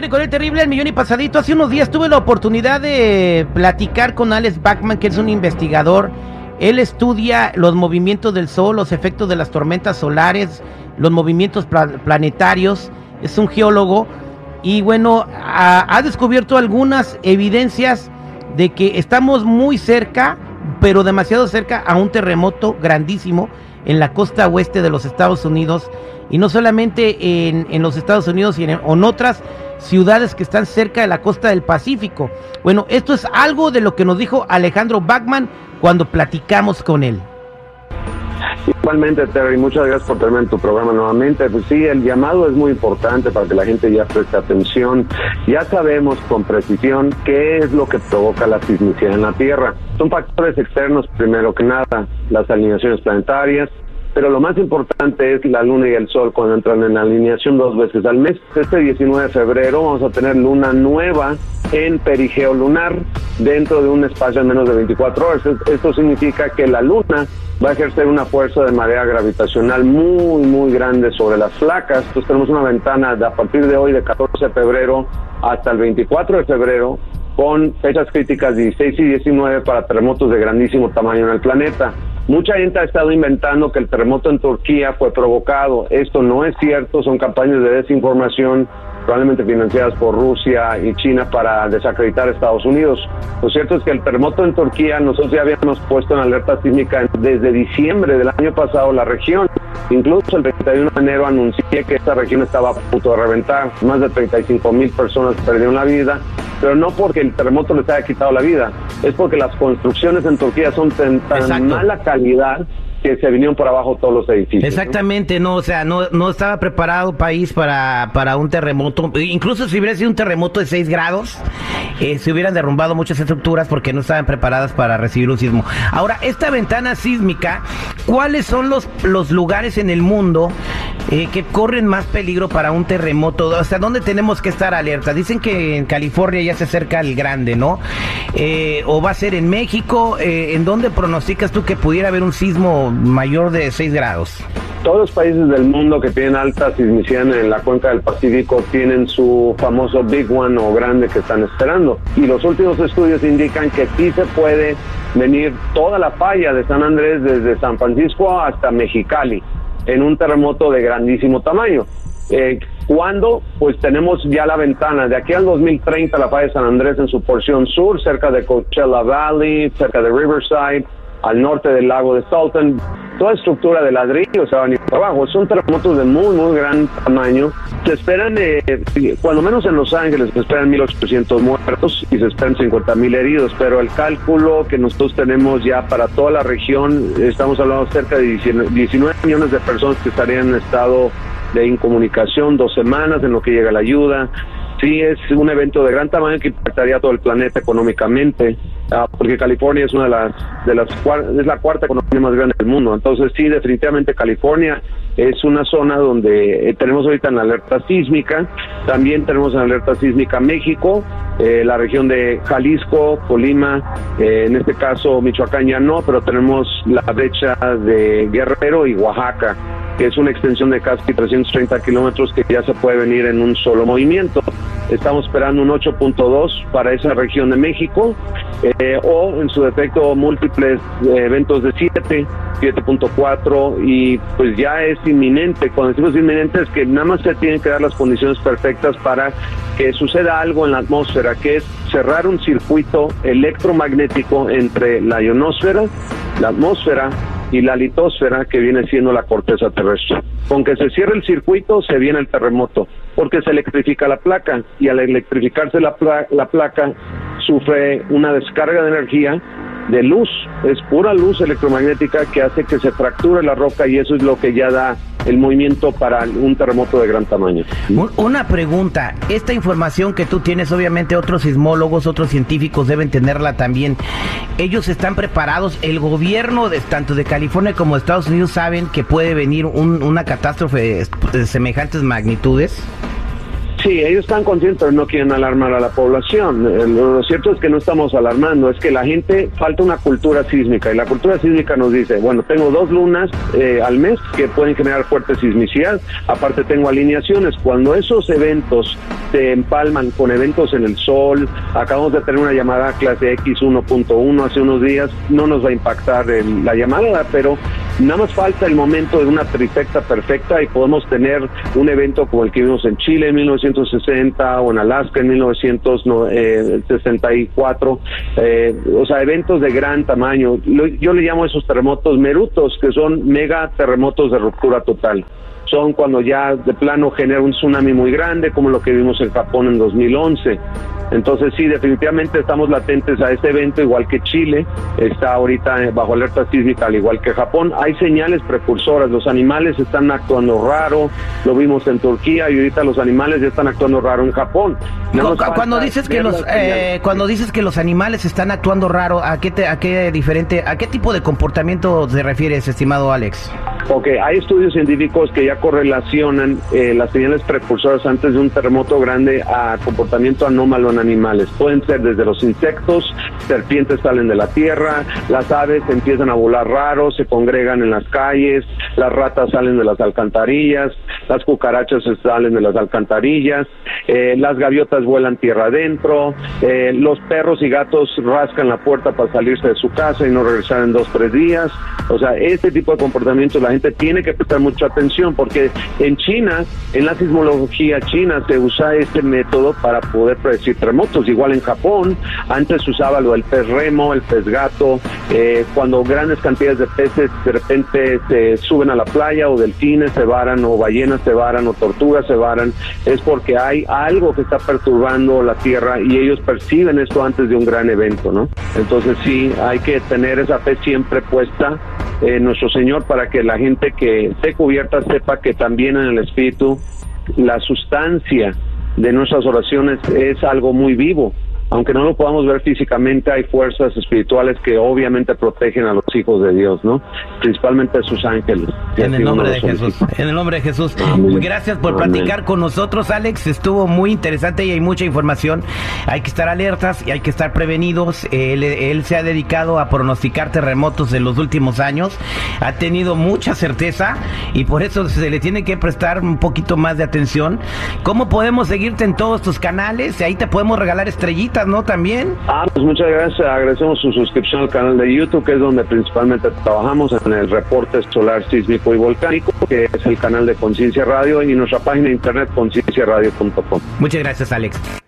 aire con el terrible El Millón y Pasadito. Hace unos días tuve la oportunidad de platicar con Alex Bachman, que es un investigador. Él estudia los movimientos del Sol, los efectos de las tormentas solares, los movimientos planetarios. Es un geólogo y bueno, ha, ha descubierto algunas evidencias de que estamos muy cerca, pero demasiado cerca a un terremoto grandísimo en la costa oeste de los Estados Unidos y no solamente en, los Estados Unidos, sino en, otras ciudades que están cerca de la costa del Pacífico. Bueno, esto es algo de lo que nos dijo Alejandro Bachman cuando platicamos con él. Igualmente, Terry, muchas gracias por tenerme en tu programa nuevamente. Pues sí, el llamado es muy importante para que la gente ya preste atención. Ya sabemos con precisión qué es lo que provoca la sismicidad en la Tierra. Son factores externos, primero que nada, las alineaciones planetarias, pero lo más importante es la luna y el sol cuando entran en alineación dos veces al mes. Este 19 de febrero vamos a tener luna nueva en perigeo lunar dentro de un espacio de menos de 24 horas. Esto significa que la luna va a ejercer una fuerza de marea gravitacional muy, muy grande sobre las placas. Entonces tenemos una ventana de a partir de hoy, de 14 de febrero hasta el 24 de febrero, con fechas críticas 16 y 19 para terremotos de grandísimo tamaño en el planeta. Mucha gente ha estado inventando que el terremoto en Turquía fue provocado. Esto no es cierto, son campañas de desinformación probablemente financiadas por Rusia y China para desacreditar a Estados Unidos. Lo cierto es que el terremoto en Turquía, nosotros ya habíamos puesto en alerta sísmica desde diciembre del año pasado la región. Incluso el 31 de enero anuncié que esta región estaba a punto de reventar. Más de 35 mil personas perdieron la vida pero no porque el terremoto les haya quitado la vida, es porque las construcciones en Turquía son tan, tan mala calidad que se vinieron por abajo todos los edificios. Exactamente, ¿no? o sea, no, no estaba preparado país para, para un terremoto. Incluso si hubiera sido un terremoto de 6 grados, eh, se hubieran derrumbado muchas estructuras porque no estaban preparadas para recibir un sismo. Ahora, esta ventana sísmica, ¿cuáles son los, los lugares en el mundo eh, que corren más peligro para un terremoto? Sea, ¿dónde tenemos que estar alerta? Dicen que en California ya se acerca el grande, ¿no? Eh, ¿O va a ser en México? ¿En dónde pronosticas tú que pudiera haber un sismo mayor de 6 grados. Todos los países del mundo que tienen alta sismicidad en la cuenca del Pacífico tienen su famoso Big One o grande que están esperando. Y los últimos estudios indican que sí se puede venir toda la falla de San Andrés desde San Francisco hasta Mexicali en un terremoto de grandísimo tamaño. Eh, cuando pues tenemos ya la ventana de aquí al 2030 la falla de San Andrés en su porción sur cerca de Coachella Valley cerca de Riverside al norte del lago de Salton. Toda estructura de ladrillo se va a venir abajo. Son terremotos de muy, muy gran tamaño. Se esperan, eh, cuando menos en Los Ángeles, se esperan 1.800 muertos y se esperan 50.000 heridos, pero el cálculo que nosotros tenemos ya para toda la región, estamos hablando cerca de 19 millones de personas que estarían en estado de incomunicación dos semanas en lo que llega la ayuda. Sí, es un evento de gran tamaño que impactaría a todo el planeta económicamente. Ah, porque California es una de las, de las es la cuarta economía más grande del mundo. Entonces sí, definitivamente California es una zona donde eh, tenemos ahorita en alerta sísmica, también tenemos en alerta sísmica México, eh, la región de Jalisco, Colima, eh, en este caso Michoacán ya no, pero tenemos la brecha de Guerrero y Oaxaca que es una extensión de casi 330 kilómetros que ya se puede venir en un solo movimiento. Estamos esperando un 8.2 para esa región de México eh, o en su defecto múltiples eh, eventos de 7, 7.4 y pues ya es inminente. Cuando decimos inminente es que nada más se tienen que dar las condiciones perfectas para que suceda algo en la atmósfera, que es cerrar un circuito electromagnético entre la ionosfera, la atmósfera y la litosfera que viene siendo la corteza terrestre. Con que se cierre el circuito se viene el terremoto, porque se electrifica la placa y al electrificarse la, la placa sufre una descarga de energía de luz, es pura luz electromagnética que hace que se fracture la roca y eso es lo que ya da el movimiento para un terremoto de gran tamaño. Una pregunta, esta información que tú tienes, obviamente otros sismólogos, otros científicos deben tenerla también. ¿Ellos están preparados? ¿El gobierno de tanto de California como de Estados Unidos saben que puede venir una catástrofe de semejantes magnitudes? Sí, ellos están conscientes, pero no quieren alarmar a la población. Eh, lo cierto es que no estamos alarmando, es que la gente falta una cultura sísmica y la cultura sísmica nos dice, bueno, tengo dos lunas eh, al mes que pueden generar fuerte sismicidad, aparte tengo alineaciones. Cuando esos eventos se empalman con eventos en el sol. Acabamos de tener una llamada clase X 1.1 hace unos días. No nos va a impactar la llamada, pero nada más falta el momento de una trifecta perfecta y podemos tener un evento como el que vimos en Chile en 1960 o en Alaska en 1964. Eh, o sea, eventos de gran tamaño. Yo le llamo esos terremotos merutos, que son mega terremotos de ruptura total son cuando ya de plano genera un tsunami muy grande, como lo que vimos en Japón en 2011. Entonces sí, definitivamente estamos latentes a este evento, igual que Chile, está ahorita bajo alerta sísmica, al igual que Japón. Hay señales precursoras, los animales están actuando raro, lo vimos en Turquía y ahorita los animales ya están actuando raro en Japón. cuando dices que los eh, cuando dices que los animales están actuando raro, ¿a qué a qué diferente, a qué tipo de comportamiento te refieres, estimado Alex? Ok, hay estudios científicos que ya correlacionan eh, las señales precursoras antes de un terremoto grande a comportamiento anómalo en animales. Pueden ser desde los insectos, serpientes salen de la tierra, las aves empiezan a volar raros, se congregan en las calles, las ratas salen de las alcantarillas, las cucarachas salen de las alcantarillas, eh, las gaviotas vuelan tierra adentro, eh, los perros y gatos rascan la puerta para salirse de su casa y no regresar en dos, tres días. O sea, este tipo de comportamiento gente tiene que prestar mucha atención porque en China, en la sismología china, se usa este método para poder predecir terremotos. Igual en Japón, antes se usaba lo del pez remo, el pez gato, eh, cuando grandes cantidades de peces de repente se suben a la playa o delfines se varan o ballenas se varan o tortugas se varan, es porque hay algo que está perturbando la tierra y ellos perciben esto antes de un gran evento, ¿no? Entonces sí, hay que tener esa fe siempre puesta en nuestro Señor para que la gente que esté cubierta sepa que también en el Espíritu la sustancia de nuestras oraciones es algo muy vivo aunque no lo podamos ver físicamente, hay fuerzas espirituales que obviamente protegen a los hijos de Dios, ¿no? Principalmente a sus ángeles. En el nombre de Jesús. En el nombre de Jesús. Gracias por platicar con nosotros, Alex. Estuvo muy interesante y hay mucha información. Hay que estar alertas y hay que estar prevenidos. Él, él se ha dedicado a pronosticar terremotos en los últimos años. Ha tenido mucha certeza y por eso se le tiene que prestar un poquito más de atención. ¿Cómo podemos seguirte en todos tus canales? Ahí te podemos regalar estrellitas ¿no? También. Ah, pues muchas gracias. Agradecemos su suscripción al canal de YouTube, que es donde principalmente trabajamos en el reporte solar sísmico y volcánico, que es el canal de Conciencia Radio y nuestra página de internet concienciaradio.com. Muchas gracias, Alex.